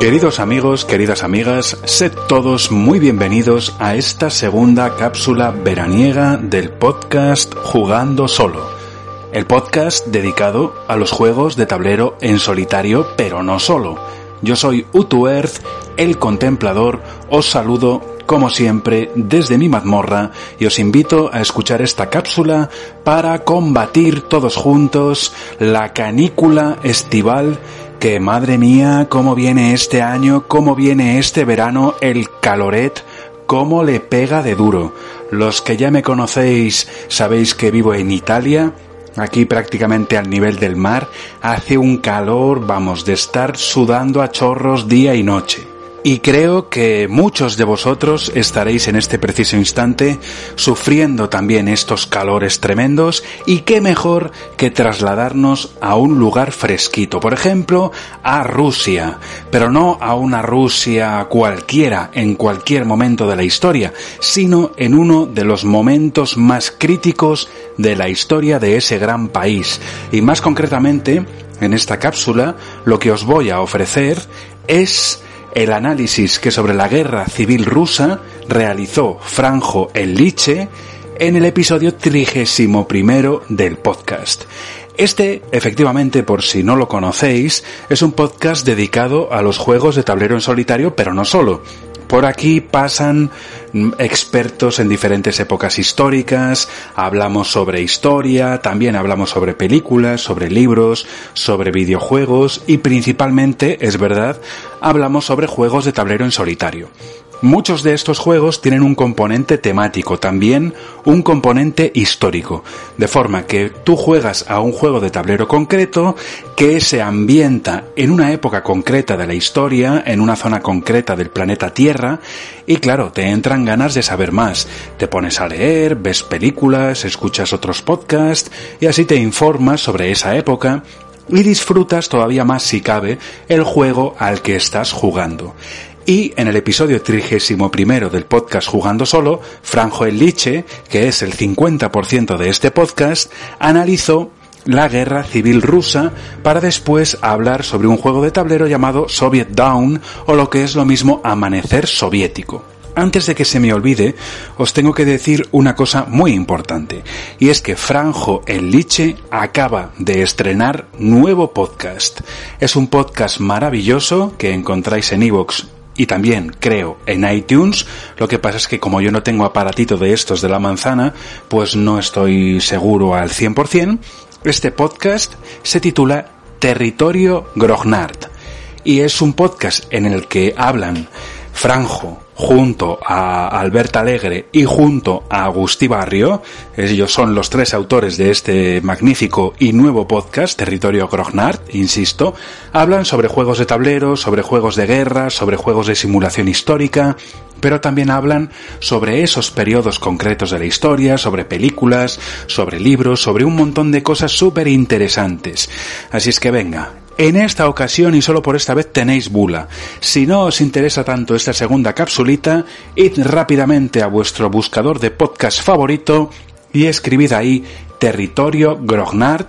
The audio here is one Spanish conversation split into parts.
Queridos amigos, queridas amigas, sed todos muy bienvenidos a esta segunda cápsula veraniega del podcast Jugando Solo. El podcast dedicado a los juegos de tablero en solitario, pero no solo. Yo soy Utu Earth, el contemplador, os saludo como siempre desde mi mazmorra y os invito a escuchar esta cápsula para combatir todos juntos la canícula estival que madre mía, cómo viene este año, cómo viene este verano el caloret, cómo le pega de duro. Los que ya me conocéis sabéis que vivo en Italia, aquí prácticamente al nivel del mar, hace un calor, vamos, de estar sudando a chorros día y noche. Y creo que muchos de vosotros estaréis en este preciso instante sufriendo también estos calores tremendos y qué mejor que trasladarnos a un lugar fresquito, por ejemplo, a Rusia, pero no a una Rusia cualquiera en cualquier momento de la historia, sino en uno de los momentos más críticos de la historia de ese gran país. Y más concretamente, en esta cápsula, lo que os voy a ofrecer es el análisis que sobre la guerra civil rusa realizó Franjo el Liche en el episodio trigésimo primero del podcast. Este, efectivamente, por si no lo conocéis, es un podcast dedicado a los juegos de tablero en solitario, pero no solo. Por aquí pasan mm, expertos en diferentes épocas históricas, hablamos sobre historia, también hablamos sobre películas, sobre libros, sobre videojuegos y principalmente, es verdad, hablamos sobre juegos de tablero en solitario. Muchos de estos juegos tienen un componente temático, también un componente histórico, de forma que tú juegas a un juego de tablero concreto que se ambienta en una época concreta de la historia, en una zona concreta del planeta Tierra, y claro, te entran ganas de saber más. Te pones a leer, ves películas, escuchas otros podcasts, y así te informas sobre esa época, y disfrutas todavía más si cabe el juego al que estás jugando. Y en el episodio 31 del podcast Jugando Solo, Franjo El Liche, que es el 50% de este podcast, analizó la guerra civil rusa para después hablar sobre un juego de tablero llamado Soviet Down o lo que es lo mismo Amanecer Soviético. Antes de que se me olvide, os tengo que decir una cosa muy importante, y es que Franjo el Liche acaba de estrenar nuevo podcast. Es un podcast maravilloso que encontráis en iVoox y también creo en iTunes. Lo que pasa es que como yo no tengo aparatito de estos de la manzana, pues no estoy seguro al 100%. Este podcast se titula Territorio Grognard y es un podcast en el que hablan Franjo, junto a Albert Alegre y junto a Agustí Barrio, ellos son los tres autores de este magnífico y nuevo podcast, Territorio Grognard, insisto, hablan sobre juegos de tablero, sobre juegos de guerra, sobre juegos de simulación histórica, pero también hablan sobre esos periodos concretos de la historia, sobre películas, sobre libros, sobre un montón de cosas súper interesantes. Así es que venga, en esta ocasión y solo por esta vez tenéis bula. Si no os interesa tanto esta segunda capsulita, id rápidamente a vuestro buscador de podcast favorito y escribid ahí Territorio Grognard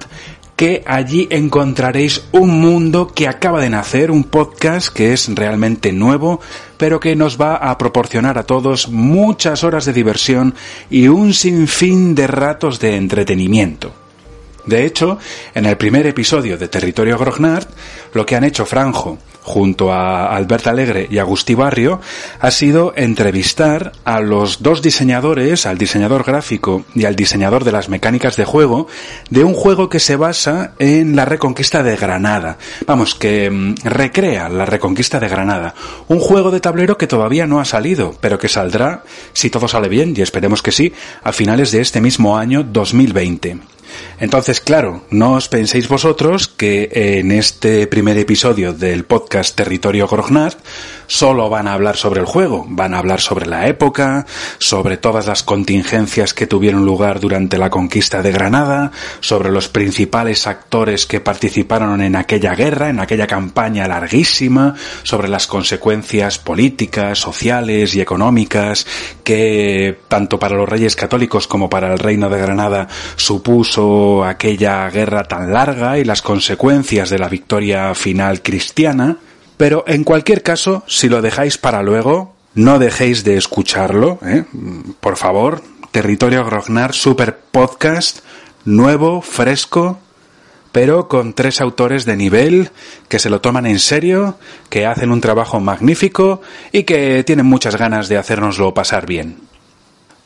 que allí encontraréis un mundo que acaba de nacer, un podcast que es realmente nuevo, pero que nos va a proporcionar a todos muchas horas de diversión y un sinfín de ratos de entretenimiento. De hecho, en el primer episodio de Territorio Grognard, lo que han hecho Franjo, junto a Albert Alegre y Agustí Barrio, ha sido entrevistar a los dos diseñadores, al diseñador gráfico y al diseñador de las mecánicas de juego, de un juego que se basa en la reconquista de Granada. Vamos, que mm, recrea la reconquista de Granada. Un juego de tablero que todavía no ha salido, pero que saldrá, si todo sale bien, y esperemos que sí, a finales de este mismo año 2020. Entonces, claro, no os penséis vosotros que en este primer episodio del podcast Territorio Grognard solo van a hablar sobre el juego, van a hablar sobre la época, sobre todas las contingencias que tuvieron lugar durante la conquista de Granada, sobre los principales actores que participaron en aquella guerra, en aquella campaña larguísima, sobre las consecuencias políticas, sociales y económicas que tanto para los reyes católicos como para el reino de Granada supuso aquella guerra tan larga y las consecuencias de la victoria final cristiana, pero en cualquier caso, si lo dejáis para luego, no dejéis de escucharlo, ¿eh? por favor. Territorio Grognar Super Podcast, nuevo, fresco, pero con tres autores de nivel que se lo toman en serio, que hacen un trabajo magnífico y que tienen muchas ganas de hacernoslo pasar bien.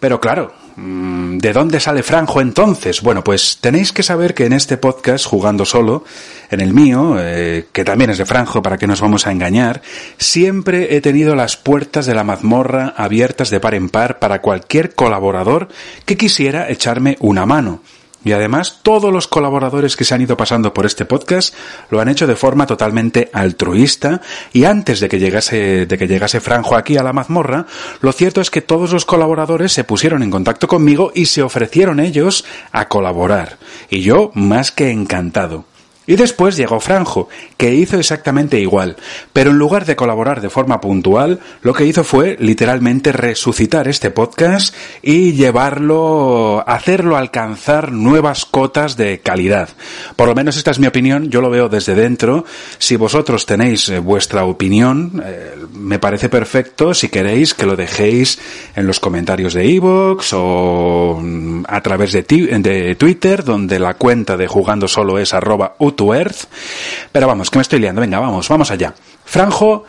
Pero claro, Mm, ¿De dónde sale Franjo entonces? Bueno, pues tenéis que saber que en este podcast, jugando solo, en el mío, eh, que también es de Franjo, para que nos vamos a engañar, siempre he tenido las puertas de la mazmorra abiertas de par en par para cualquier colaborador que quisiera echarme una mano. Y además, todos los colaboradores que se han ido pasando por este podcast lo han hecho de forma totalmente altruista y antes de que llegase, de que llegase Franjo aquí a la mazmorra, lo cierto es que todos los colaboradores se pusieron en contacto conmigo y se ofrecieron ellos a colaborar. Y yo más que encantado. Y después llegó Franjo, que hizo exactamente igual, pero en lugar de colaborar de forma puntual, lo que hizo fue literalmente resucitar este podcast y llevarlo, hacerlo alcanzar nuevas cotas de calidad. Por lo menos esta es mi opinión, yo lo veo desde dentro. Si vosotros tenéis eh, vuestra opinión, eh, me parece perfecto si queréis que lo dejéis en los comentarios de iVoox o mm, a través de, de Twitter, donde la cuenta de jugando solo es arroba to Earth. Pero vamos, que me estoy liando. Venga, vamos, vamos allá. Franjo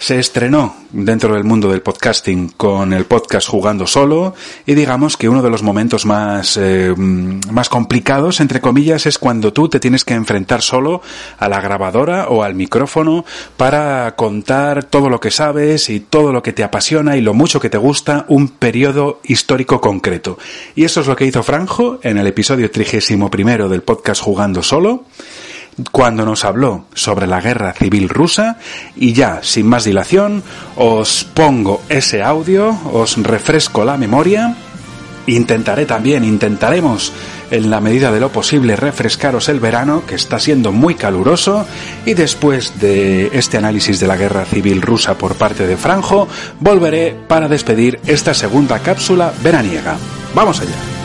se estrenó dentro del mundo del podcasting con el podcast Jugando Solo y digamos que uno de los momentos más, eh, más complicados, entre comillas, es cuando tú te tienes que enfrentar solo a la grabadora o al micrófono para contar todo lo que sabes y todo lo que te apasiona y lo mucho que te gusta un periodo histórico concreto. Y eso es lo que hizo Franjo en el episodio trigésimo primero del podcast Jugando Solo cuando nos habló sobre la guerra civil rusa y ya, sin más dilación, os pongo ese audio, os refresco la memoria. Intentaré también, intentaremos en la medida de lo posible refrescaros el verano, que está siendo muy caluroso, y después de este análisis de la guerra civil rusa por parte de Franjo, volveré para despedir esta segunda cápsula veraniega. Vamos allá.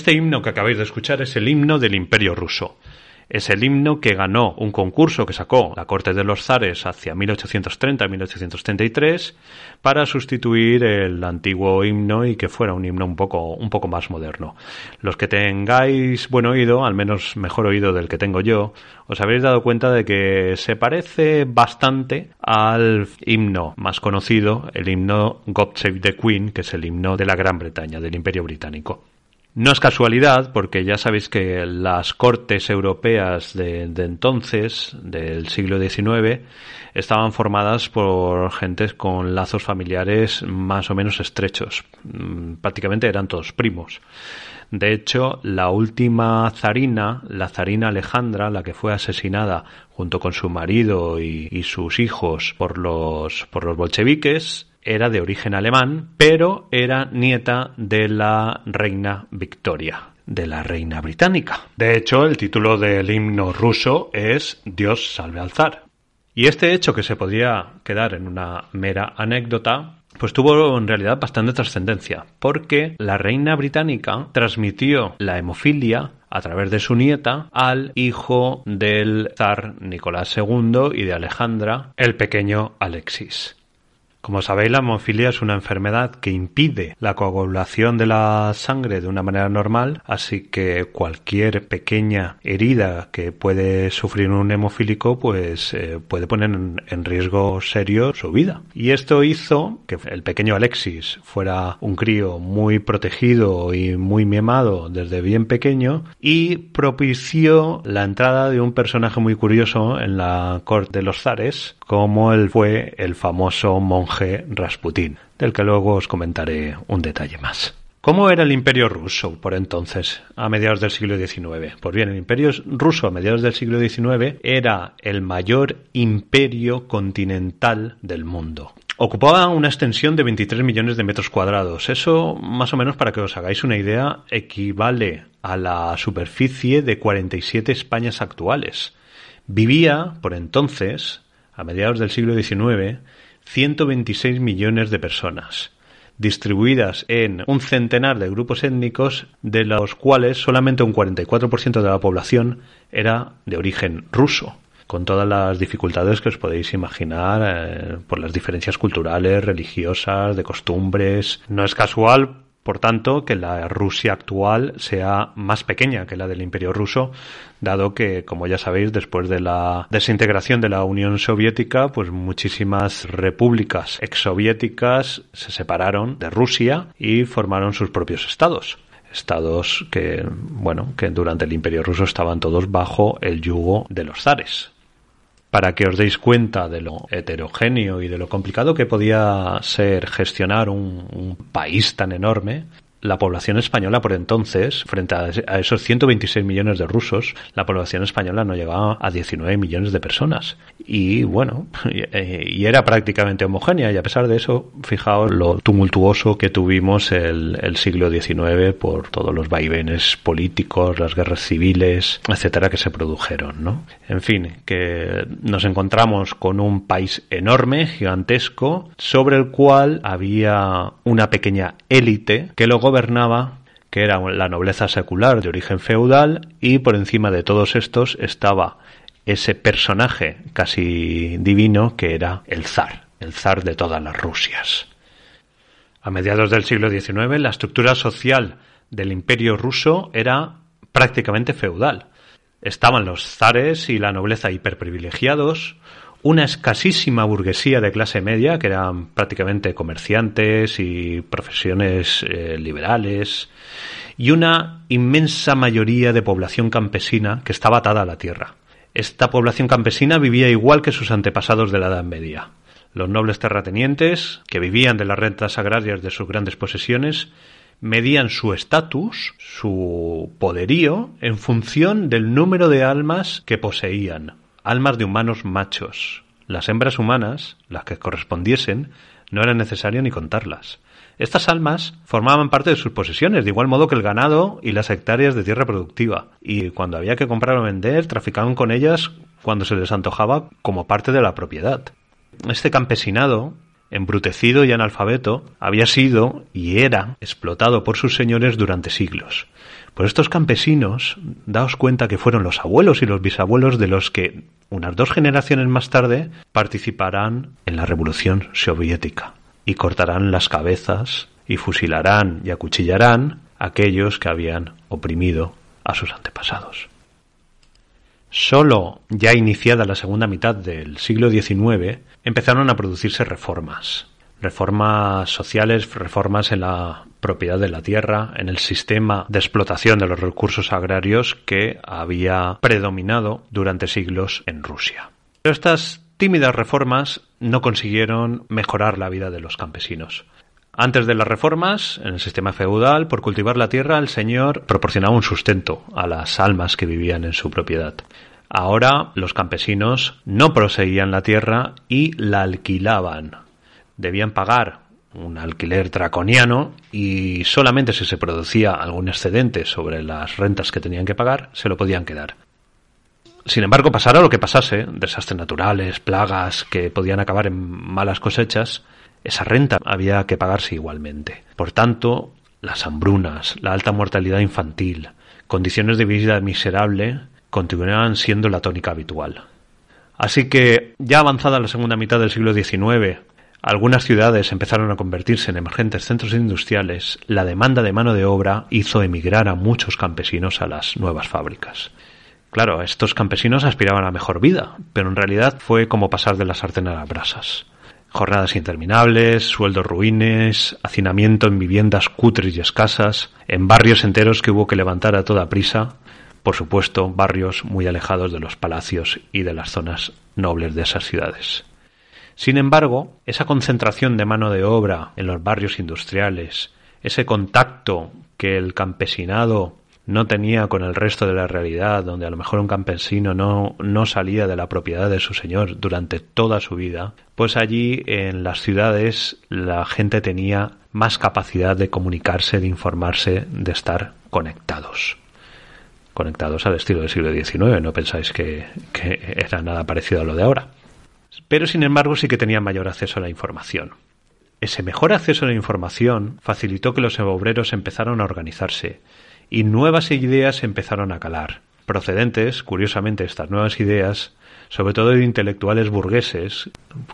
Este himno que acabáis de escuchar es el himno del Imperio ruso. Es el himno que ganó un concurso que sacó la corte de los zares hacia 1830-1833 para sustituir el antiguo himno y que fuera un himno un poco, un poco más moderno. Los que tengáis buen oído, al menos mejor oído del que tengo yo, os habéis dado cuenta de que se parece bastante al himno más conocido, el himno God Save the Queen, que es el himno de la Gran Bretaña, del Imperio Británico. No es casualidad, porque ya sabéis que las cortes europeas de, entonces, del siglo XIX, estaban formadas por gentes con lazos familiares más o menos estrechos. Mm, prácticamente eran todos primos. De hecho, la última zarina, la zarina Alejandra, la que fue asesinada junto con su marido y, sus hijos por los, por los bolcheviques, era de origen alemán, pero era nieta de la reina Victoria, de la reina británica. De hecho, el título del himno ruso es Dios salve al zar. Y este hecho que se podría quedar en una mera anécdota, pues tuvo en realidad bastante trascendencia, porque la reina británica transmitió la hemofilia a través de su nieta al hijo del zar Nicolás II y de Alejandra, el pequeño Alexis. Como sabéis, la hemofilia es una enfermedad que impide la coagulación de la sangre de una manera normal, así que cualquier pequeña herida que puede sufrir un hemofílico, pues eh, puede poner en, riesgo serio su vida. Y esto hizo que el pequeño Alexis fuera un crío muy protegido y muy mimado desde bien pequeño y propició la entrada de un personaje muy curioso en la corte de los zares, como él fue el famoso monje Rasputín, del que luego os comentaré un detalle más. ¿Cómo era el imperio ruso por entonces, a mediados del siglo XIX? Pues bien, el imperio ruso a mediados del siglo XIX era el mayor imperio continental del mundo. Ocupaba una extensión de 23 millones de metros cuadrados. Eso, más o menos, para que os hagáis una idea, equivale a la superficie de 47 Españas actuales. Vivía, por entonces, a mediados del siglo XIX, 126 millones de personas, distribuidas en un centenar de grupos étnicos, de los cuales solamente un 44% de la población era de origen ruso con todas las dificultades que os podéis imaginar eh, por las diferencias culturales, religiosas, de costumbres. No es casual por tanto, que la Rusia actual sea más pequeña que la del Imperio ruso, dado que, como ya sabéis, después de la desintegración de la Unión Soviética, pues muchísimas repúblicas exsoviéticas se separaron de Rusia y formaron sus propios estados. Estados que, bueno, que durante el Imperio ruso estaban todos bajo el yugo de los zares para que os deis cuenta de lo heterogéneo y de lo complicado que podía ser gestionar un, un país tan enorme, la población española por entonces, frente a esos 126 millones de rusos, la población española no llegaba a 19 millones de personas. Y bueno, y era prácticamente homogénea y a pesar de eso, fijaos lo tumultuoso que tuvimos el, el siglo XIX por todos los vaivenes políticos, las guerras civiles, etcétera, que se produjeron, ¿no? En fin, que nos encontramos con un país enorme, gigantesco, sobre el cual había una pequeña élite que luego gobernaba, que era la nobleza secular de origen feudal, y por encima de todos estos estaba ese personaje casi divino que era el zar, el zar de todas las Rusias. A mediados del siglo XIX, la estructura social del imperio ruso era prácticamente feudal. Estaban los zares y la nobleza hiperprivilegiados, una escasísima burguesía de clase media, que eran prácticamente comerciantes y profesiones eh, liberales, y una inmensa mayoría de población campesina que estaba atada a la tierra. Esta población campesina vivía igual que sus antepasados de la Edad Media. Los nobles terratenientes, que vivían de las rentas agrarias de sus grandes posesiones, medían su estatus, su poderío, en función del número de almas que poseían, almas de humanos machos. Las hembras humanas, las que correspondiesen, no era necesario ni contarlas. Estas almas formaban parte de sus posesiones, de igual modo que el ganado y las hectáreas de tierra productiva, y cuando había que comprar o vender, traficaban con ellas cuando se les antojaba como parte de la propiedad. Este campesinado, embrutecido y analfabeto, había sido y era explotado por sus señores durante siglos. Por estos campesinos, daos cuenta que fueron los abuelos y los bisabuelos de los que, unas dos generaciones más tarde, participarán en la Revolución Soviética y cortarán las cabezas y fusilarán y acuchillarán a aquellos que habían oprimido a sus antepasados. Solo ya iniciada la segunda mitad del siglo XIX empezaron a producirse reformas reformas sociales, reformas en la propiedad de la tierra, en el sistema de explotación de los recursos agrarios que había predominado durante siglos en Rusia. Pero estas tímidas reformas no consiguieron mejorar la vida de los campesinos. Antes de las reformas, en el sistema feudal, por cultivar la tierra, el señor proporcionaba un sustento a las almas que vivían en su propiedad. Ahora los campesinos no proseguían la tierra y la alquilaban debían pagar un alquiler draconiano y solamente si se producía algún excedente sobre las rentas que tenían que pagar, se lo podían quedar. Sin embargo, pasara lo que pasase, desastres naturales, plagas que podían acabar en malas cosechas, esa renta había que pagarse igualmente. Por tanto, las hambrunas, la alta mortalidad infantil, condiciones de vida miserable continuaban siendo la tónica habitual. Así que, ya avanzada la segunda mitad del siglo XIX, algunas ciudades empezaron a convertirse en emergentes centros industriales, la demanda de mano de obra hizo emigrar a muchos campesinos a las nuevas fábricas. Claro, estos campesinos aspiraban a mejor vida, pero en realidad fue como pasar de la sartén a las brasas. Jornadas interminables, sueldos ruines, hacinamiento en viviendas cutres y escasas, en barrios enteros que hubo que levantar a toda prisa, por supuesto, barrios muy alejados de los palacios y de las zonas nobles de esas ciudades. Sin embargo, esa concentración de mano de obra en los barrios industriales, ese contacto que el campesinado no tenía con el resto de la realidad, donde a lo mejor un campesino no, no salía de la propiedad de su señor durante toda su vida, pues allí en las ciudades la gente tenía más capacidad de comunicarse, de informarse, de estar conectados. Conectados al estilo del siglo XIX, no pensáis que, que era nada parecido a lo de ahora. Pero sin embargo sí que tenían mayor acceso a la información. Ese mejor acceso a la información facilitó que los obreros empezaran a organizarse y nuevas ideas empezaron a calar, procedentes, curiosamente, estas nuevas ideas, sobre todo de intelectuales burgueses,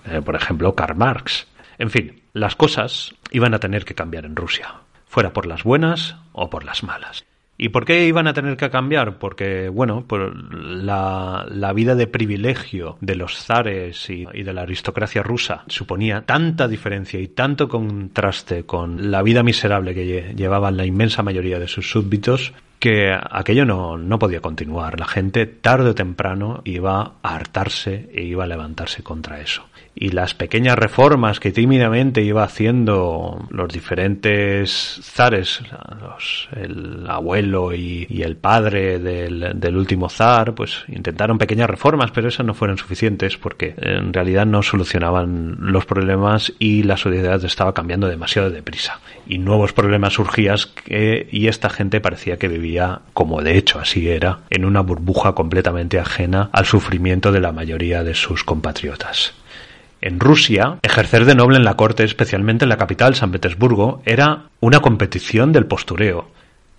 eh, por ejemplo, Karl Marx. En fin, las cosas iban a tener que cambiar en Rusia, fuera por las buenas o por las malas. ¿Y por qué iban a tener que cambiar? Porque, bueno, la vida de privilegio de los zares y, y, de la aristocracia rusa suponía tanta diferencia y tanto contraste con la vida miserable que llevaban la inmensa mayoría de sus súbditos que aquello no, no podía continuar. La gente tarde o temprano iba a hartarse e iba a levantarse contra eso y las pequeñas reformas que tímidamente iba haciendo los diferentes zares, los, el abuelo y, el padre del, último zar, pues intentaron pequeñas reformas, pero esas no fueron suficientes porque en realidad no solucionaban los problemas y la sociedad estaba cambiando demasiado deprisa. Y nuevos problemas surgían y esta gente parecía que vivía, como de hecho así era, en una burbuja completamente ajena al sufrimiento de la mayoría de sus compatriotas. En Rusia, ejercer de noble en la corte, especialmente en la capital, San Petersburgo, era una competición del postureo.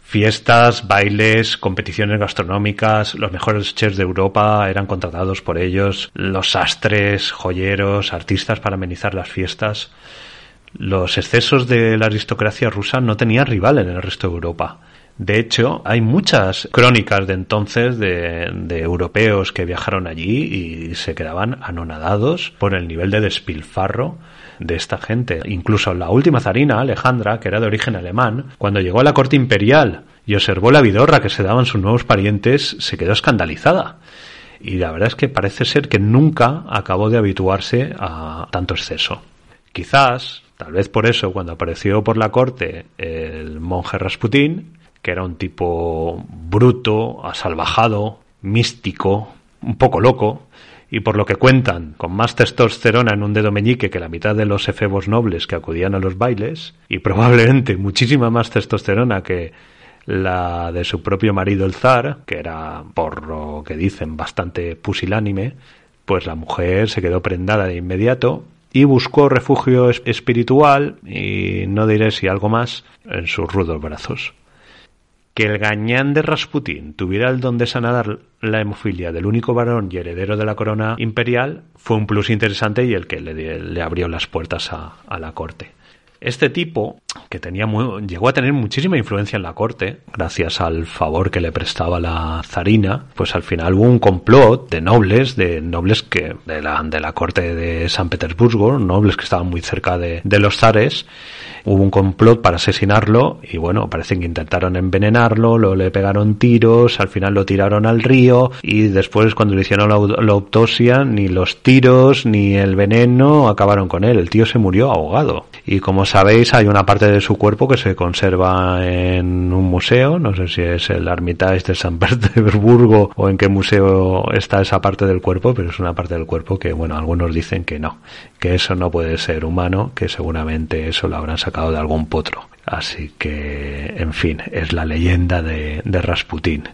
Fiestas, bailes, competiciones gastronómicas, los mejores chefs de Europa eran contratados por ellos, los sastres, joyeros, artistas para amenizar las fiestas. Los excesos de la aristocracia rusa no tenían rival en el resto de Europa. De hecho, hay muchas crónicas de entonces de, europeos que viajaron allí y se quedaban anonadados por el nivel de despilfarro de esta gente. Incluso la última zarina, Alejandra, que era de origen alemán, cuando llegó a la corte imperial y observó la vidorra que se daban sus nuevos parientes, se quedó escandalizada. Y la verdad es que parece ser que nunca acabó de habituarse a tanto exceso. Quizás, tal vez por eso, cuando apareció por la corte el monje Rasputín, que era un tipo bruto, asalvajado, místico, un poco loco, y por lo que cuentan, con más testosterona en un dedo meñique que la mitad de los efebos nobles que acudían a los bailes, y probablemente muchísima más testosterona que la de su propio marido el zar, que era, por lo que dicen, bastante pusilánime, pues la mujer se quedó prendada de inmediato y buscó refugio espiritual, y no diré si algo más, en sus rudos brazos. Que el gañán de Rasputín tuviera el don de sanar la hemofilia del único varón y heredero de la corona imperial fue un plus interesante y el que le, le abrió las puertas a, la corte. Este tipo, que tenía llegó a tener muchísima influencia en la corte, gracias al favor que le prestaba la zarina, pues al final hubo un complot de nobles, de nobles que de la, de la corte de San Petersburgo, nobles que estaban muy cerca de, de los zares, hubo un complot para asesinarlo y bueno, parece que intentaron envenenarlo, lo le pegaron tiros, al final lo tiraron al río y después cuando le hicieron la, la autopsia ni los tiros ni el veneno acabaron con él, el tío se murió ahogado. Y como sabéis hay una parte de su cuerpo que se conserva en un museo, no sé si es el Hermitage de San Petersburgo o en qué museo está esa parte del cuerpo, pero es una parte del cuerpo que bueno, algunos dicen que no, que eso no puede ser humano, que seguramente eso lo habrán sacado de algún potro. Así que, en fin, es la leyenda de, de Rasputín.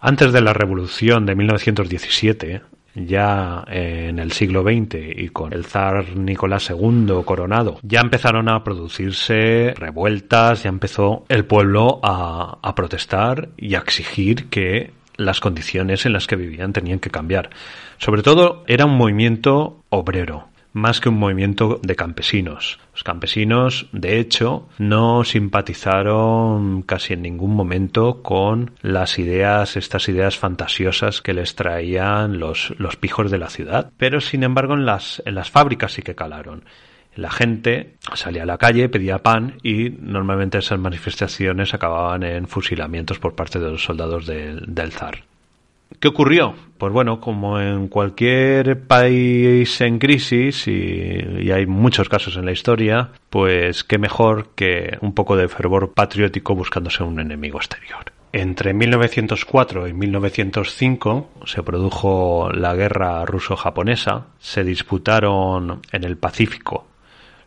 Antes de la revolución de 1917, ya en el siglo XX y con el zar Nicolás II coronado, ya empezaron a producirse revueltas, ya empezó el pueblo a, a, protestar y a exigir que las condiciones en las que vivían tenían que cambiar. Sobre todo era un movimiento obrero, más que un movimiento de campesinos. Los campesinos, de hecho, no simpatizaron casi en ningún momento con las ideas, estas ideas fantasiosas que les traían los, los pijos de la ciudad. Pero, sin embargo, en las, en las fábricas sí que calaron. La gente salía a la calle, pedía pan y normalmente esas manifestaciones acababan en fusilamientos por parte de los soldados del, del zar. ¿Qué ocurrió? Pues bueno, como en cualquier país en crisis, y, y, hay muchos casos en la historia, pues qué mejor que un poco de fervor patriótico buscándose un enemigo exterior. Entre 1904 y 1905 se produjo la guerra ruso-japonesa, se disputaron en el Pacífico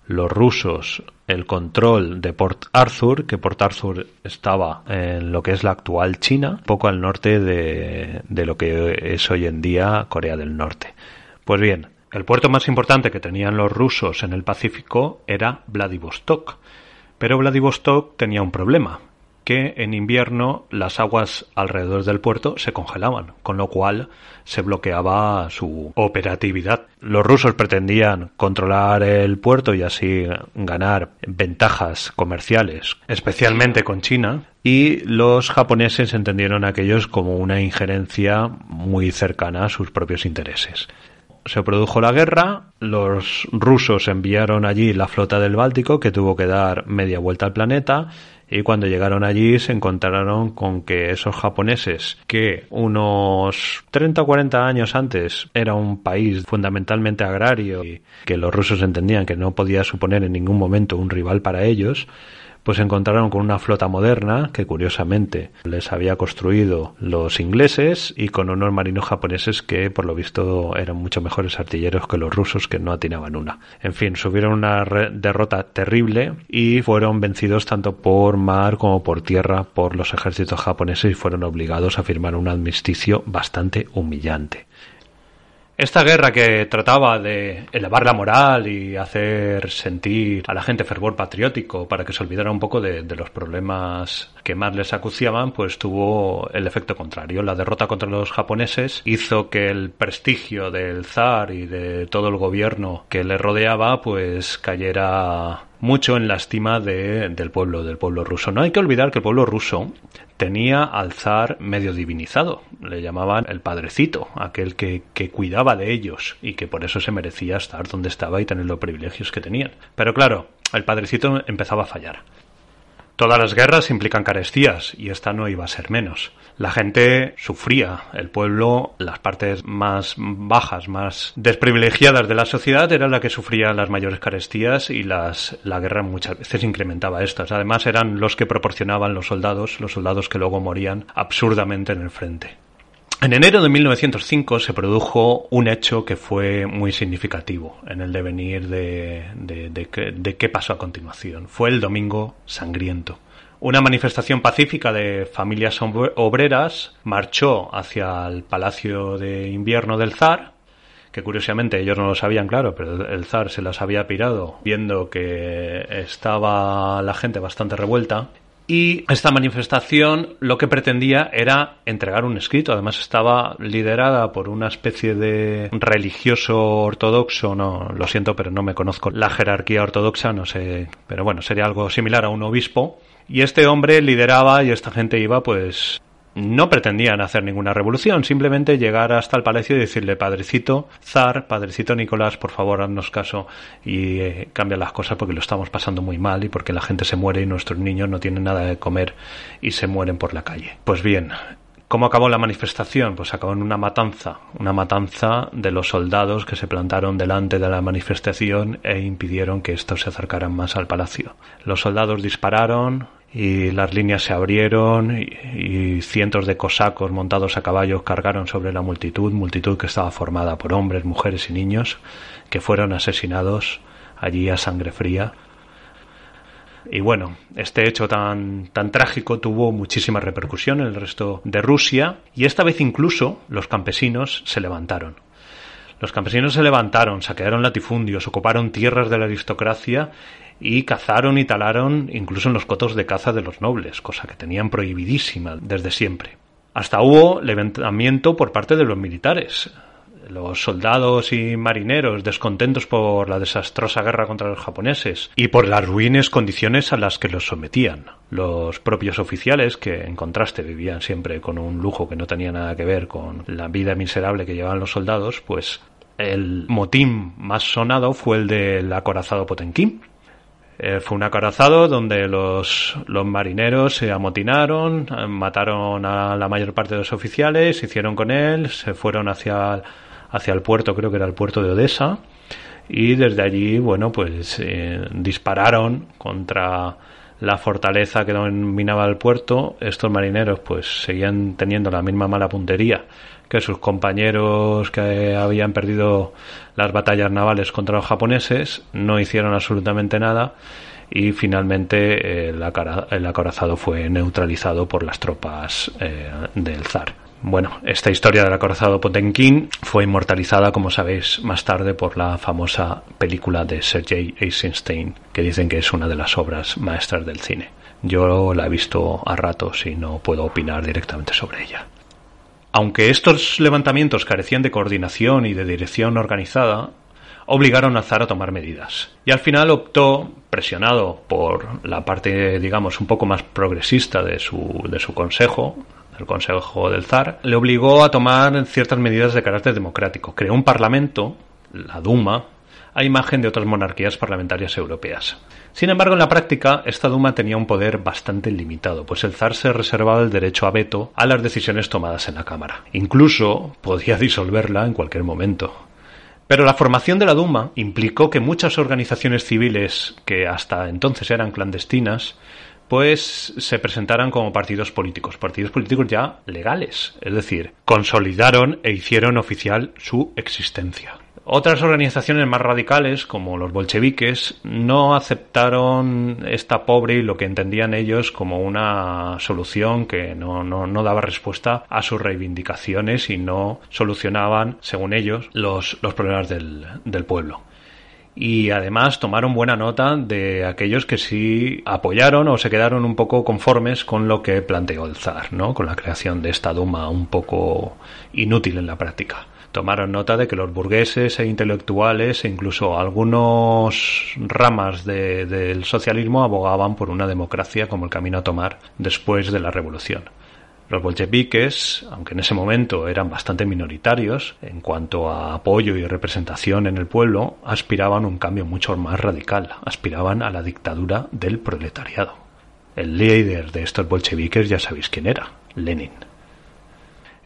los rusos el control de Port Arthur, que Port Arthur estaba en lo que es la actual China, poco al norte de, de, lo que es hoy en día Corea del Norte. Pues bien, el puerto más importante que tenían los rusos en el Pacífico era Vladivostok, pero Vladivostok tenía un problema, que en invierno las aguas alrededor del puerto se congelaban, con lo cual se bloqueaba su operatividad. Los rusos pretendían controlar el puerto y así ganar ventajas comerciales, especialmente con China, y los japoneses entendieron aquellos como una injerencia muy cercana a sus propios intereses se produjo la guerra, los rusos enviaron allí la flota del Báltico que tuvo que dar media vuelta al planeta y cuando llegaron allí se encontraron con que esos japoneses que unos 30 o 40 años antes era un país fundamentalmente agrario y que los rusos entendían que no podía suponer en ningún momento un rival para ellos, pues se encontraron con una flota moderna que curiosamente les había construido los ingleses y con unos marinos japoneses que por lo visto eran mucho mejores artilleros que los rusos que no atinaban una. En fin, subieron una derrota terrible y fueron vencidos tanto por mar como por tierra por los ejércitos japoneses y fueron obligados a firmar un armisticio bastante humillante. Esta guerra que trataba de elevar la moral y hacer sentir a la gente fervor patriótico para que se olvidara un poco de, de, los problemas que más les acuciaban, pues tuvo el efecto contrario. La derrota contra los japoneses hizo que el prestigio del zar y de todo el gobierno que le rodeaba pues cayera mucho en la estima de, del pueblo, del pueblo ruso. No hay que olvidar que el pueblo ruso tenía al zar medio divinizado. Le llamaban el padrecito, aquel que, que cuidaba de ellos y que por eso se merecía estar donde estaba y tener los privilegios que tenían. Pero claro, el padrecito empezaba a fallar. Todas las guerras implican carestías y esta no iba a ser menos. La gente sufría, el pueblo, las partes más bajas, más desprivilegiadas de la sociedad era la que sufría las mayores carestías y las, la guerra muchas veces incrementaba estas. Además eran los que proporcionaban los soldados, los soldados que luego morían absurdamente en el frente. En enero de 1905 se produjo un hecho que fue muy significativo en el devenir de, de, de, de, qué pasó a continuación. Fue el Domingo Sangriento. Una manifestación pacífica de familias obreras marchó hacia el Palacio de Invierno del Zar, que curiosamente ellos no lo sabían, claro, pero el zar se las había pirado viendo que estaba la gente bastante revuelta y esta manifestación lo que pretendía era entregar un escrito. Además estaba liderada por una especie de religioso ortodoxo. No, lo siento, pero no me conozco la jerarquía ortodoxa, no sé. Pero bueno, sería algo similar a un obispo. Y este hombre lideraba y esta gente iba pues no pretendían hacer ninguna revolución, simplemente llegar hasta el palacio y decirle, padrecito, zar, padrecito Nicolás, por favor, haznos caso y eh, cambia las cosas porque lo estamos pasando muy mal y porque la gente se muere y nuestros niños no tienen nada de comer y se mueren por la calle. Pues bien, ¿Cómo acabó la manifestación? Pues acabó en una matanza, una matanza de los soldados que se plantaron delante de la manifestación e impidieron que estos se acercaran más al palacio. Los soldados dispararon y las líneas se abrieron y, cientos de cosacos montados a caballos cargaron sobre la multitud, multitud que estaba formada por hombres, mujeres y niños que fueron asesinados allí a sangre fría y bueno, este hecho tan, tan trágico tuvo muchísima repercusión en el resto de Rusia y esta vez incluso los campesinos se levantaron. Los campesinos se levantaron, saquearon latifundios, ocuparon tierras de la aristocracia y cazaron y talaron incluso en los cotos de caza de los nobles, cosa que tenían prohibidísima desde siempre. Hasta hubo levantamiento por parte de los militares los soldados y marineros descontentos por la desastrosa guerra contra los japoneses y por las ruines condiciones a las que los sometían. Los propios oficiales, que en contraste vivían siempre con un lujo que no tenía nada que ver con la vida miserable que llevaban los soldados, pues el motín más sonado fue el del acorazado Potenquín, eh, fue un acorazado donde los, los, marineros se amotinaron, mataron a la mayor parte de los oficiales, se hicieron con él, se fueron hacia hacia el puerto, creo que era el puerto de Odessa, y desde allí, bueno, pues eh, dispararon contra la fortaleza que dominaba el puerto. Estos marineros, pues seguían teniendo la misma mala puntería que sus compañeros que habían perdido las batallas navales contra los japoneses, no hicieron absolutamente nada y finalmente el, acorazado fue neutralizado por las tropas eh, del zar. Bueno, esta historia del acorazado Potenkin fue inmortalizada, como sabéis, más tarde por la famosa película de Sergei Eisenstein, que dicen que es una de las obras maestras del cine. Yo la he visto a ratos y no puedo opinar directamente sobre ella. Aunque estos levantamientos carecían de coordinación y de dirección organizada, obligaron a Zar a tomar medidas. Y al final optó, presionado por la parte, digamos, un poco más progresista de su, de su consejo, el Consejo del Zar, le obligó a tomar ciertas medidas de carácter democrático. Creó un parlamento, la Duma, a imagen de otras monarquías parlamentarias europeas. Sin embargo, en la práctica, esta Duma tenía un poder bastante limitado, pues el zar se reservaba el derecho a veto a las decisiones tomadas en la Cámara. Incluso podía disolverla en cualquier momento. Pero la formación de la Duma implicó que muchas organizaciones civiles, que hasta entonces eran clandestinas, pues se presentaran como partidos políticos, partidos políticos ya legales, es decir, consolidaron e hicieron oficial su existencia. Otras organizaciones más radicales, como los bolcheviques, no aceptaron esta pobre y lo que entendían ellos como una solución que no, no, daba respuesta a sus reivindicaciones y no solucionaban, según ellos, los, los problemas del, del pueblo y además tomaron buena nota de aquellos que sí apoyaron o se quedaron un poco conformes con lo que planteó el zar, ¿no? con la creación de esta Duma un poco inútil en la práctica. Tomaron nota de que los burgueses e intelectuales e incluso algunos ramas del socialismo abogaban por una democracia como el camino a tomar después de la revolución. Los bolcheviques, aunque en ese momento eran bastante minoritarios en cuanto a apoyo y representación en el pueblo, aspiraban a un cambio mucho más radical, aspiraban a la dictadura del proletariado. El líder de estos bolcheviques ya sabéis quién era, Lenin.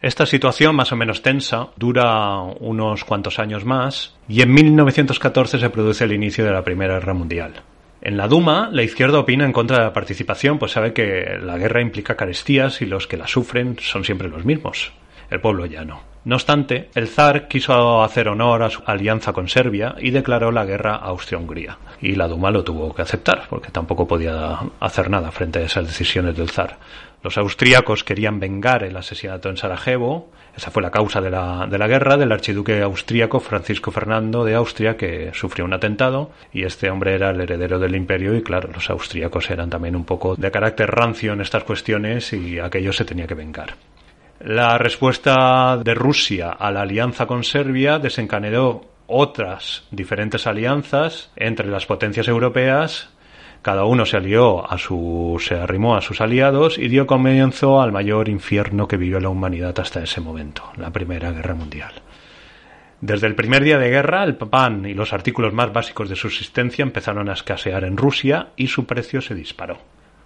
Esta situación más o menos tensa dura unos cuantos años más y en 1914 se produce el inicio de la Primera Guerra Mundial. En la Duma, la izquierda opina en contra de la participación, pues sabe que la guerra implica carestías y los que la sufren son siempre los mismos. El pueblo ya no. No obstante, el zar quiso hacer honor a su alianza con Serbia y declaró la guerra a Austria-Hungría. Y la Duma lo tuvo que aceptar, porque tampoco podía hacer nada frente a esas decisiones del zar. Los austríacos querían vengar el asesinato en Sarajevo, esa fue la causa de la, de la guerra del archiduque austríaco Francisco Fernando de Austria, que sufrió un atentado, y este hombre era el heredero del imperio, y claro, los austríacos eran también un poco de carácter rancio en estas cuestiones, y aquello se tenía que vengar. La respuesta de Rusia a la alianza con Serbia desencadenó otras diferentes alianzas entre las potencias europeas Cada uno se alió a su, se arrimó a sus aliados y dio comienzo al mayor infierno que vivió la humanidad hasta ese momento, la Primera Guerra Mundial. Desde el primer día de guerra, el pan y los artículos más básicos de subsistencia empezaron a escasear en Rusia y su precio se disparó.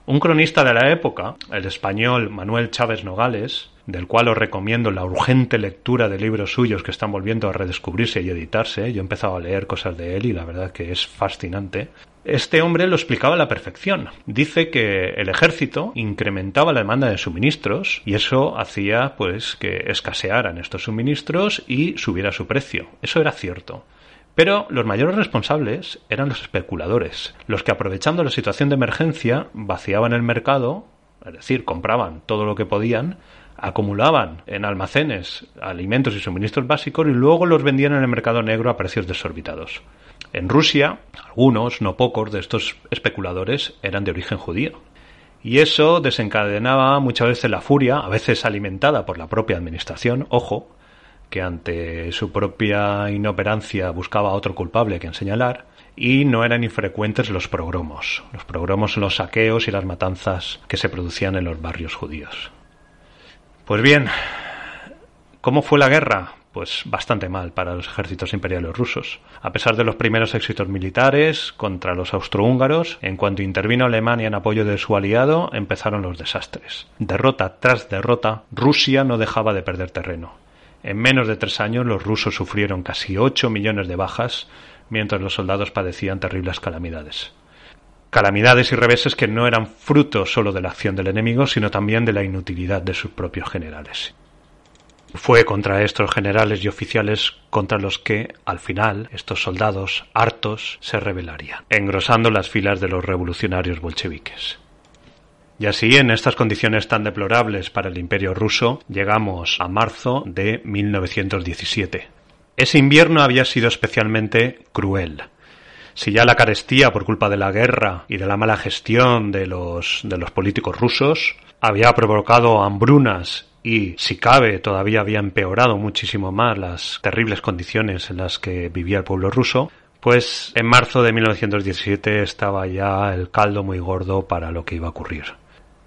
Un cronista de la época, el español Manuel Chávez Nogales, del cual os recomiendo la urgente lectura de libros suyos que están volviendo a redescubrirse y editarse. Yo he empezado a leer cosas de él y la verdad que es fascinante. Este hombre lo explicaba a la perfección. Dice que el ejército incrementaba la demanda de suministros y eso hacía pues que escasearan estos suministros y subiera su precio. Eso era cierto. Pero los mayores responsables eran los especuladores, los que aprovechando la situación de emergencia vaciaban el mercado, es decir, compraban todo lo que podían, acumulaban en almacenes alimentos y suministros básicos y luego los vendían en el mercado negro a precios desorbitados. En Rusia, algunos, no pocos, de estos especuladores eran de origen judío. Y eso desencadenaba muchas veces la furia, a veces alimentada por la propia administración, ojo, que ante su propia inoperancia buscaba otro culpable que señalar, y no eran infrecuentes los progromos. Los progromos los saqueos y las matanzas que se producían en los barrios judíos. Pues bien, ¿cómo fue la guerra? Pues bastante mal para los ejércitos imperiales rusos. A pesar de los primeros éxitos militares contra los austrohúngaros, en cuanto intervino Alemania en apoyo de su aliado, empezaron los desastres. Derrota tras derrota, Rusia no dejaba de perder terreno. En menos de tres años los rusos sufrieron casi ocho millones de bajas, mientras los soldados padecían terribles calamidades. Calamidades y reveses que no eran fruto solo de la acción del enemigo, sino también de la inutilidad de sus propios generales. Fue contra estos generales y oficiales contra los que, al final, estos soldados hartos se rebelarían, engrosando las filas de los revolucionarios bolcheviques. Y así, en estas condiciones tan deplorables para el imperio ruso, llegamos a marzo de 1917. Ese invierno había sido especialmente cruel. Si ya la carestía por culpa de la guerra y de la mala gestión de los, de los políticos rusos había provocado hambrunas y, si cabe, todavía había empeorado muchísimo más las terribles condiciones en las que vivía el pueblo ruso, pues en marzo de 1917 estaba ya el caldo muy gordo para lo que iba a ocurrir.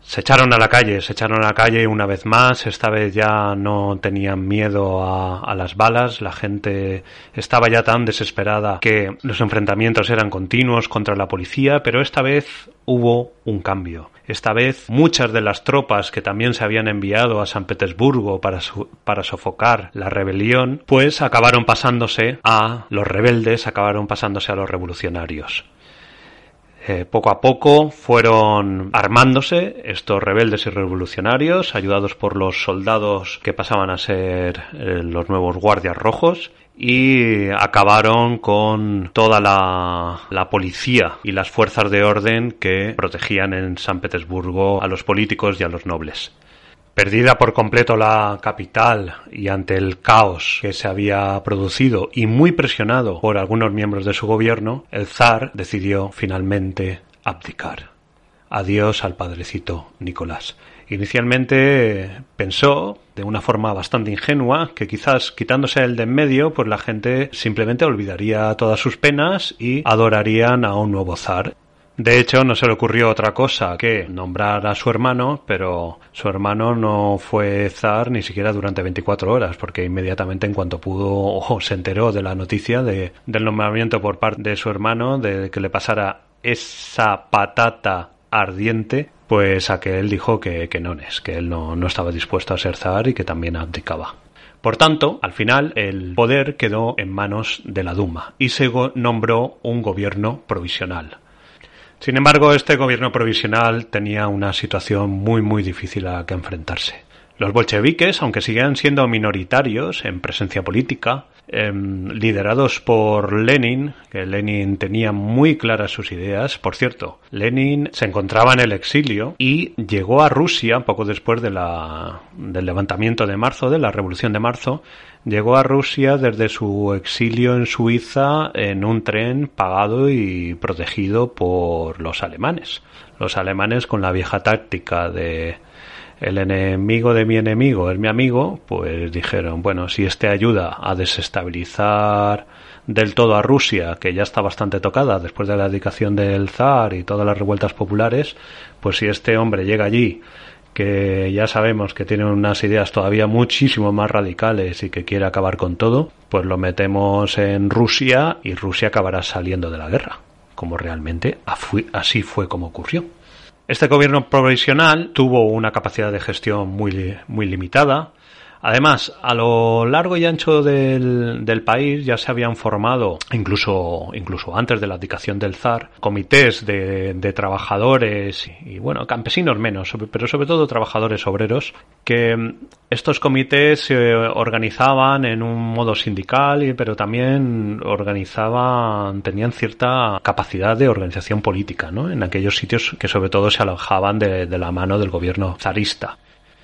Se echaron a la calle, se echaron a la calle una vez más, esta vez ya no tenían miedo a, las balas, la gente estaba ya tan desesperada que los enfrentamientos eran continuos contra la policía, pero esta vez hubo un cambio. Esta vez muchas de las tropas que también se habían enviado a San Petersburgo para sofocar la rebelión, pues acabaron pasándose a los rebeldes, acabaron pasándose a los revolucionarios. Eh, poco a poco fueron armándose estos rebeldes y revolucionarios, ayudados por los soldados que pasaban a ser eh, los nuevos guardias rojos, y acabaron con toda la, la, policía y las fuerzas de orden que protegían en San Petersburgo a los políticos y a los nobles. Perdida por completo la capital y ante el caos que se había producido y muy presionado por algunos miembros de su gobierno, el zar decidió finalmente abdicar. Adiós al padrecito Nicolás. Inicialmente pensó, de una forma bastante ingenua, que quizás quitándose el de en medio, pues la gente simplemente olvidaría todas sus penas y adorarían a un nuevo zar. De hecho, no se le ocurrió otra cosa que nombrar a su hermano, pero su hermano no fue zar ni siquiera durante 24 horas, porque inmediatamente en cuanto pudo o se enteró de la noticia de, del nombramiento por parte de su hermano, de que le pasara esa patata ardiente, pues aquel dijo que, no es, que él no, no estaba dispuesto a ser zar y que también abdicaba. Por tanto, al final el poder quedó en manos de la Duma y se nombró un gobierno provisional. Sin embargo, este gobierno provisional tenía una situación muy muy difícil a que enfrentarse. Los bolcheviques, aunque siguen siendo minoritarios en presencia política, eh, liderados por Lenin, que Lenin tenía muy claras sus ideas. Por cierto, Lenin se encontraba en el exilio y llegó a Rusia poco después del levantamiento de marzo, de la revolución de marzo, llegó a Rusia desde su exilio en Suiza en un tren pagado y protegido por los alemanes. Los alemanes con la vieja táctica de el enemigo de mi enemigo es mi amigo, pues dijeron, bueno, si este ayuda a desestabilizar del todo a Rusia, que ya está bastante tocada después de la dedicación del zar y todas las revueltas populares, pues si este hombre llega allí que ya sabemos que tiene unas ideas todavía muchísimo más radicales y que quiere acabar con todo, pues lo metemos en Rusia y Rusia acabará saliendo de la guerra, como realmente así fue como ocurrió. Este gobierno provisional tuvo una capacidad de gestión muy, muy limitada, Además, a lo largo y ancho del, país ya se habían formado, incluso, incluso antes de la abdicación del zar, comités de, trabajadores y, bueno, campesinos menos, pero sobre todo trabajadores obreros, que estos comités se organizaban en un modo sindical, pero también organizaban, tenían cierta capacidad de organización política, ¿no? En aquellos sitios que sobre todo se alojaban de la mano del gobierno zarista.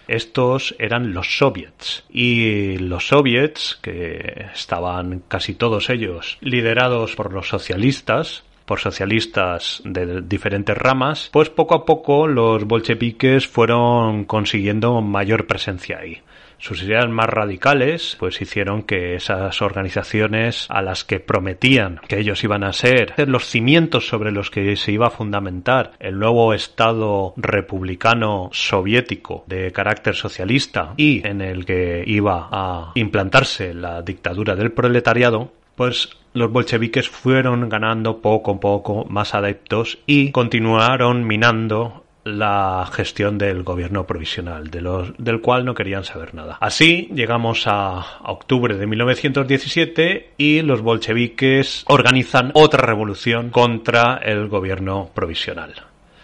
Estos eran los soviets. Y los soviets, que estaban casi todos ellos liderados por los socialistas, por socialistas de diferentes ramas, pues poco a poco los bolcheviques fueron consiguiendo mayor presencia ahí. Sus ideas más radicales pues hicieron que esas organizaciones a las que prometían que ellos iban a ser los cimientos sobre los que se iba a fundamentar el nuevo Estado republicano soviético de carácter socialista y en el que iba a implantarse la dictadura del proletariado, pues los bolcheviques fueron ganando poco a poco más adeptos y continuaron minando la gestión del gobierno provisional, del cual no querían saber nada. Así llegamos a, octubre de 1917 y los bolcheviques organizan otra revolución contra el gobierno provisional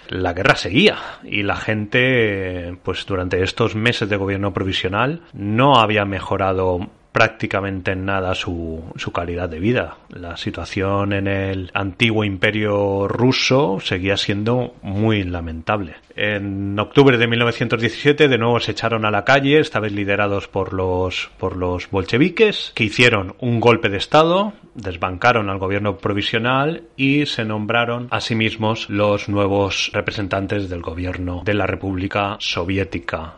la guerra seguía y la gente, pues durante estos meses de gobierno provisional, no había mejorado prácticamente en nada su, calidad de vida. La situación en el antiguo imperio ruso seguía siendo muy lamentable. En octubre de 1917 de nuevo se echaron a la calle, esta vez liderados por los, por los bolcheviques, que hicieron un golpe de Estado, desbancaron al gobierno provisional y se nombraron a sí mismos los nuevos representantes del gobierno de la República Soviética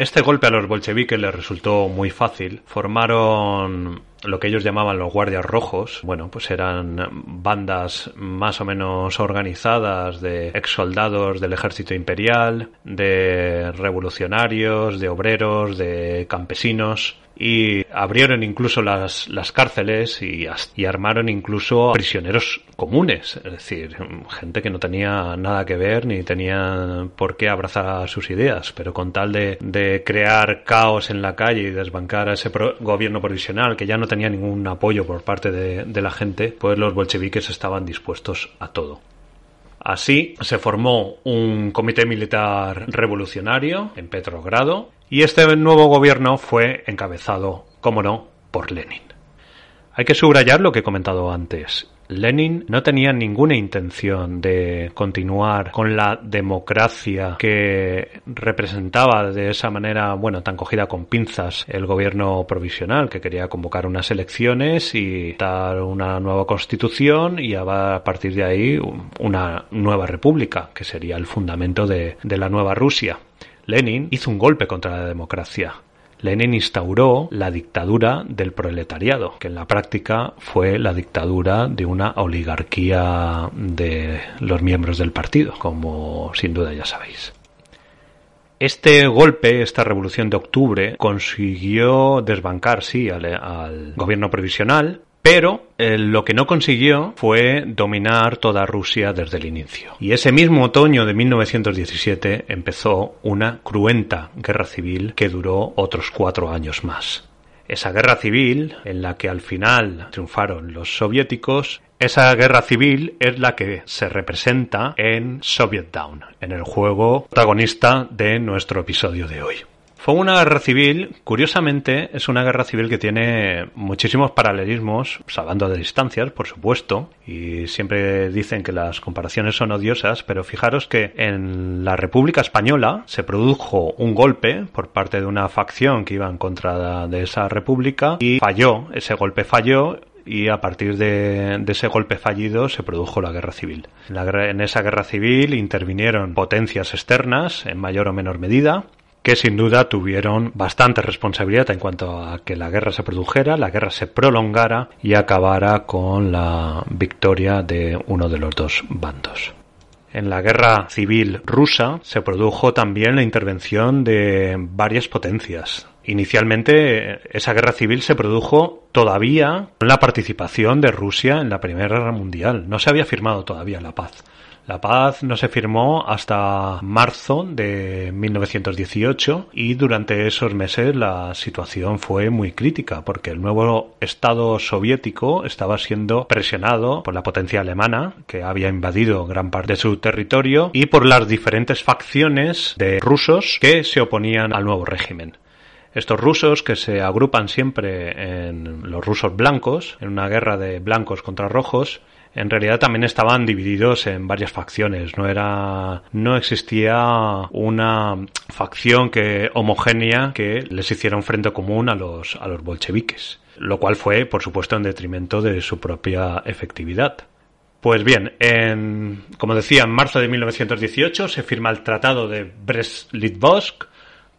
este golpe a los bolcheviques les resultó muy fácil. Formaron lo que ellos llamaban los guardias rojos. Bueno, pues eran bandas más o menos organizadas de ex soldados del ejército imperial, de revolucionarios, de obreros, de campesinos y abrieron incluso las, las cárceles y, armaron incluso prisioneros comunes, es decir, gente que no tenía nada que ver ni tenía por qué abrazar sus ideas, pero con tal de, de crear caos en la calle y desbancar a ese gobierno provisional que ya no tenía ningún apoyo por parte de, de la gente, pues los bolcheviques estaban dispuestos a todo. Así se formó un comité militar revolucionario en Petrogrado y este nuevo gobierno fue encabezado, como no, por Lenin. Hay que subrayar lo que he comentado antes. Lenin no tenía ninguna intención de continuar con la democracia que representaba de esa manera, bueno, tan cogida con pinzas el gobierno provisional, que quería convocar unas elecciones y dar una nueva constitución y a partir de ahí una nueva república, que sería el fundamento de, de la nueva Rusia. Lenin hizo un golpe contra la democracia. Lenin instauró la dictadura del proletariado, que en la práctica fue la dictadura de una oligarquía de los miembros del partido, como sin duda ya sabéis. Este golpe, esta revolución de octubre, consiguió desbancar, sí, al, al gobierno provisional, pero eh, lo que no consiguió fue dominar toda Rusia desde el inicio. Y ese mismo otoño de 1917 empezó una cruenta guerra civil que duró otros cuatro años más. Esa guerra civil, en la que al final triunfaron los soviéticos, esa guerra civil es la que se representa en Soviet Down, en el juego protagonista de nuestro episodio de hoy. Fue una guerra civil, curiosamente, es una guerra civil que tiene muchísimos paralelismos, salvando de distancias, por supuesto, y siempre dicen que las comparaciones son odiosas, pero fijaros que en la República Española se produjo un golpe por parte de una facción que iba en contra de esa república y falló, ese golpe falló y a partir de, ese golpe fallido se produjo la guerra civil. en esa guerra civil intervinieron potencias externas en mayor o menor medida que sin duda tuvieron bastante responsabilidad en cuanto a que la guerra se produjera, la guerra se prolongara y acabara con la victoria de uno de los dos bandos. En la guerra civil rusa se produjo también la intervención de varias potencias. Inicialmente esa guerra civil se produjo todavía con la participación de Rusia en la Primera Guerra Mundial. No se había firmado todavía la paz. La paz no se firmó hasta marzo de 1918 y durante esos meses la situación fue muy crítica porque el nuevo Estado soviético estaba siendo presionado por la potencia alemana que había invadido gran parte de su territorio y por las diferentes facciones de rusos que se oponían al nuevo régimen. Estos rusos que se agrupan siempre en los rusos blancos, en una guerra de blancos contra rojos, en realidad también estaban divididos en varias facciones. No era, no existía una facción que homogénea que les hiciera un frente común a los, a los bolcheviques. Lo cual fue, por supuesto, en detrimento de su propia efectividad. Pues bien, en, como decía, en marzo de 1918 se firma el Tratado de Brest-Litovsk,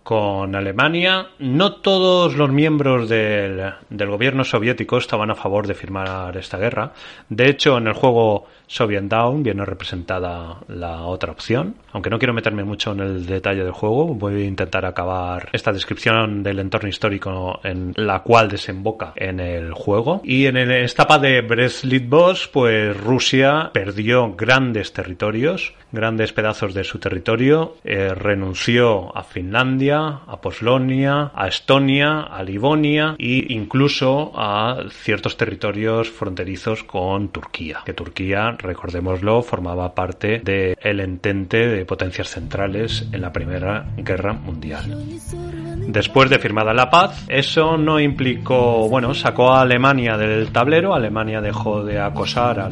con Alemania. No todos los miembros del, gobierno soviético estaban a favor de firmar esta guerra. De hecho, en el juego Soviet Down viene representada la otra opción. Aunque no quiero meterme mucho en el detalle del juego, voy a intentar acabar esta descripción del entorno histórico en la cual desemboca en el juego. Y en el etapa de Brest-Litovsk, pues Rusia perdió grandes territorios, grandes pedazos de su territorio, eh, renunció a Finlandia, a Poslonia, a Estonia, a Livonia e incluso a ciertos territorios fronterizos con Turquía. Que Turquía recordémoslo, formaba parte del entente de potencias centrales en la Primera Guerra Mundial. Después de firmada la paz, eso no implicó, bueno, sacó a Alemania del tablero, Alemania dejó de acosar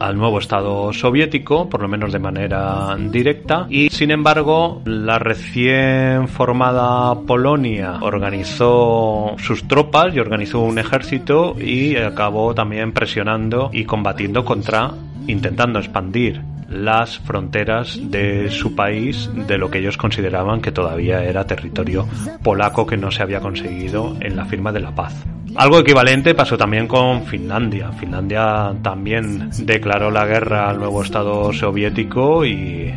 al nuevo Estado soviético, por lo menos de manera directa, y sin embargo, la recién formada Polonia organizó sus tropas y organizó un ejército y acabó también presionando y combatiendo contra intentando expandir las fronteras de su país de lo que ellos consideraban que todavía era territorio polaco que no se había conseguido en la firma de la paz. Algo equivalente pasó también con Finlandia. Finlandia también declaró la guerra al nuevo Estado soviético y,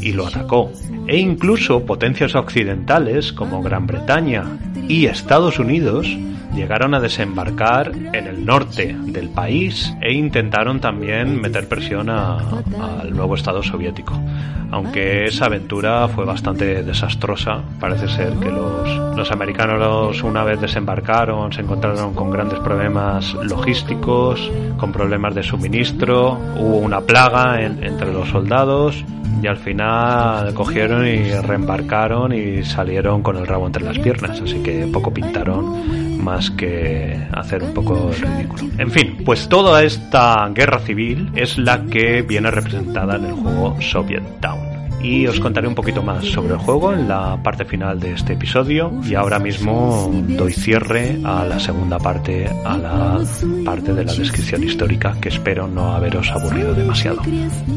y lo atacó. E incluso potencias occidentales como Gran Bretaña y Estados Unidos llegaron a desembarcar en el norte del país e intentaron también meter presión al nuevo Estado soviético. Aunque esa aventura fue bastante desastrosa, parece ser que los, los americanos una vez desembarcaron se encontraron con grandes problemas logísticos, con problemas de suministro, hubo una plaga entre los soldados y al final cogieron y reembarcaron y salieron con el rabo entre las piernas, así que poco pintaron más que hacer un poco el ridículo. En fin, pues toda esta guerra civil es la que viene representada en el juego Soviet Town y os contaré un poquito más sobre el juego en la parte final de este episodio y ahora mismo doy cierre a la segunda parte, a la parte de la descripción histórica que espero no haberos aburrido demasiado.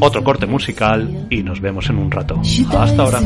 Otro corte musical y nos vemos en un rato. Hasta ahora.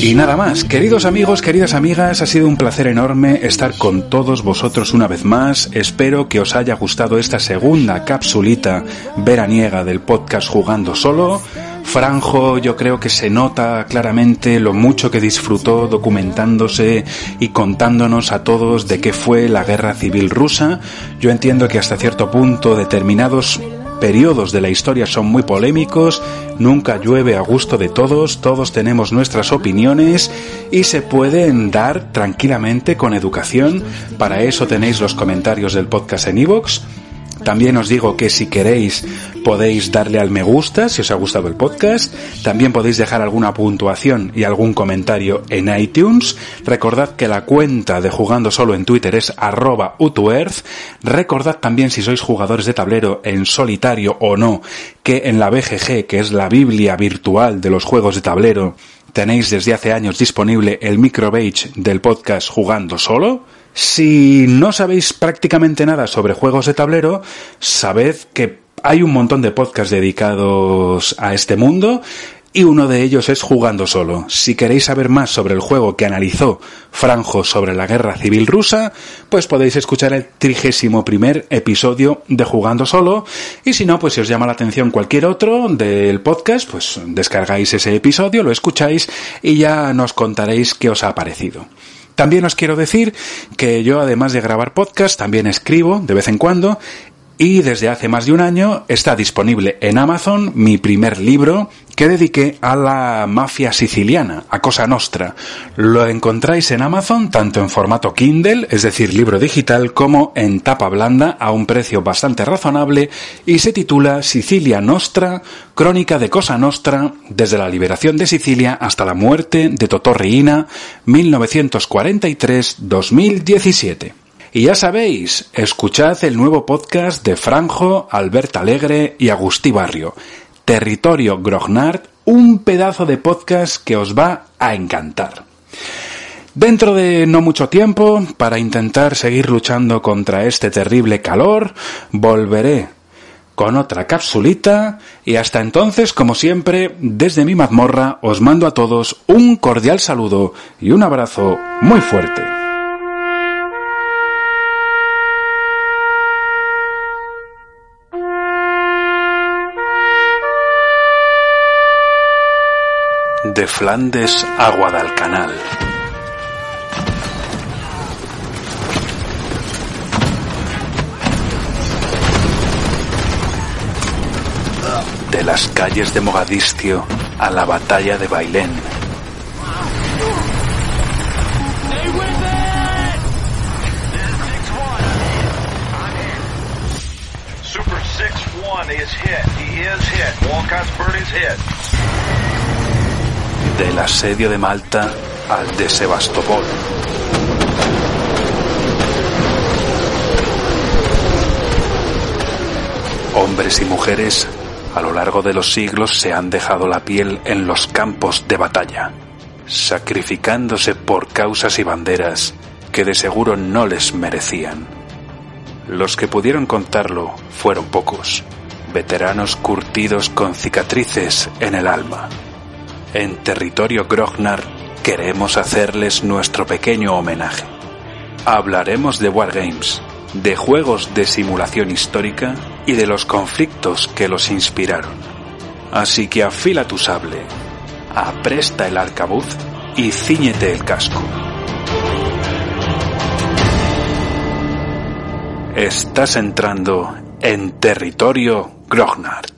Y nada más, queridos amigos, queridas amigas, ha sido un placer enorme estar con todos vosotros una vez más. Espero que os haya gustado esta segunda capsulita veraniega del podcast Jugando Solo. Franjo yo creo que se nota claramente lo mucho que disfrutó documentándose y contándonos a todos de qué fue la guerra civil rusa. Yo entiendo que hasta cierto punto determinados periodos de la historia son muy polémicos, nunca llueve a gusto de todos, todos tenemos nuestras opiniones y se pueden dar tranquilamente con educación. Para eso tenéis los comentarios del podcast en iVoox También os digo que si queréis podéis darle al me gusta si os ha gustado el podcast. También podéis dejar alguna puntuación y algún comentario en iTunes. Recordad que la cuenta de jugando solo en Twitter es arroba utuearth. Recordad también si sois jugadores de tablero en solitario o no, que en la BGG, que es la Biblia virtual de los juegos de tablero, tenéis desde hace años disponible el microbage del podcast Jugando Solo. Si no sabéis prácticamente nada sobre juegos de tablero, sabed que hay un montón de podcasts dedicados a este mundo y uno de ellos es Jugando Solo. Si queréis saber más sobre el juego que analizó Franjo sobre la guerra civil rusa, pues podéis escuchar el trigésimo primer episodio de Jugando Solo y si no, pues si os llama la atención cualquier otro del podcast, pues descargáis ese episodio, lo escucháis y ya nos contaréis qué os ha parecido. También os quiero decir que yo, además de grabar podcast, también escribo de vez en cuando y desde hace más de un año está disponible en Amazon mi primer libro que dediqué a la mafia siciliana, a Cosa Nostra. Lo encontráis en Amazon tanto en formato Kindle, es decir, libro digital, como en tapa blanda a un precio bastante razonable y se titula Sicilia Nostra, crónica de Cosa Nostra desde la liberación de Sicilia hasta la muerte de Totò Riina 1943-2017. Y ya sabéis, escuchad el nuevo podcast de Franjo, Albert Alegre y Agustí Barrio. Territorio Grognard, un pedazo de podcast que os va a encantar. Dentro de no mucho tiempo, para intentar seguir luchando contra este terrible calor, volveré con otra capsulita y hasta entonces, como siempre, desde mi mazmorra os mando a todos un cordial saludo y un abrazo muy fuerte. De Flandes a Guadalcanal. De las calles de Mogadiscio a la batalla de Bailén. Super 6-1 is hit. He is hit. Walcott's bird is hit. Del asedio de Malta al de Sebastopol. Hombres y mujeres a lo largo de los siglos se han dejado la piel en los campos de batalla, sacrificándose por causas y banderas que de seguro no les merecían. Los que pudieron contarlo fueron pocos, veteranos curtidos con cicatrices en el alma. En territorio Grognar queremos hacerles nuestro pequeño homenaje. Hablaremos de Wargames, de juegos de simulación histórica y de los conflictos que los inspiraron. Así que afila tu sable, apresta el arcabuz y ciñete el casco. Estás entrando en territorio Grognard.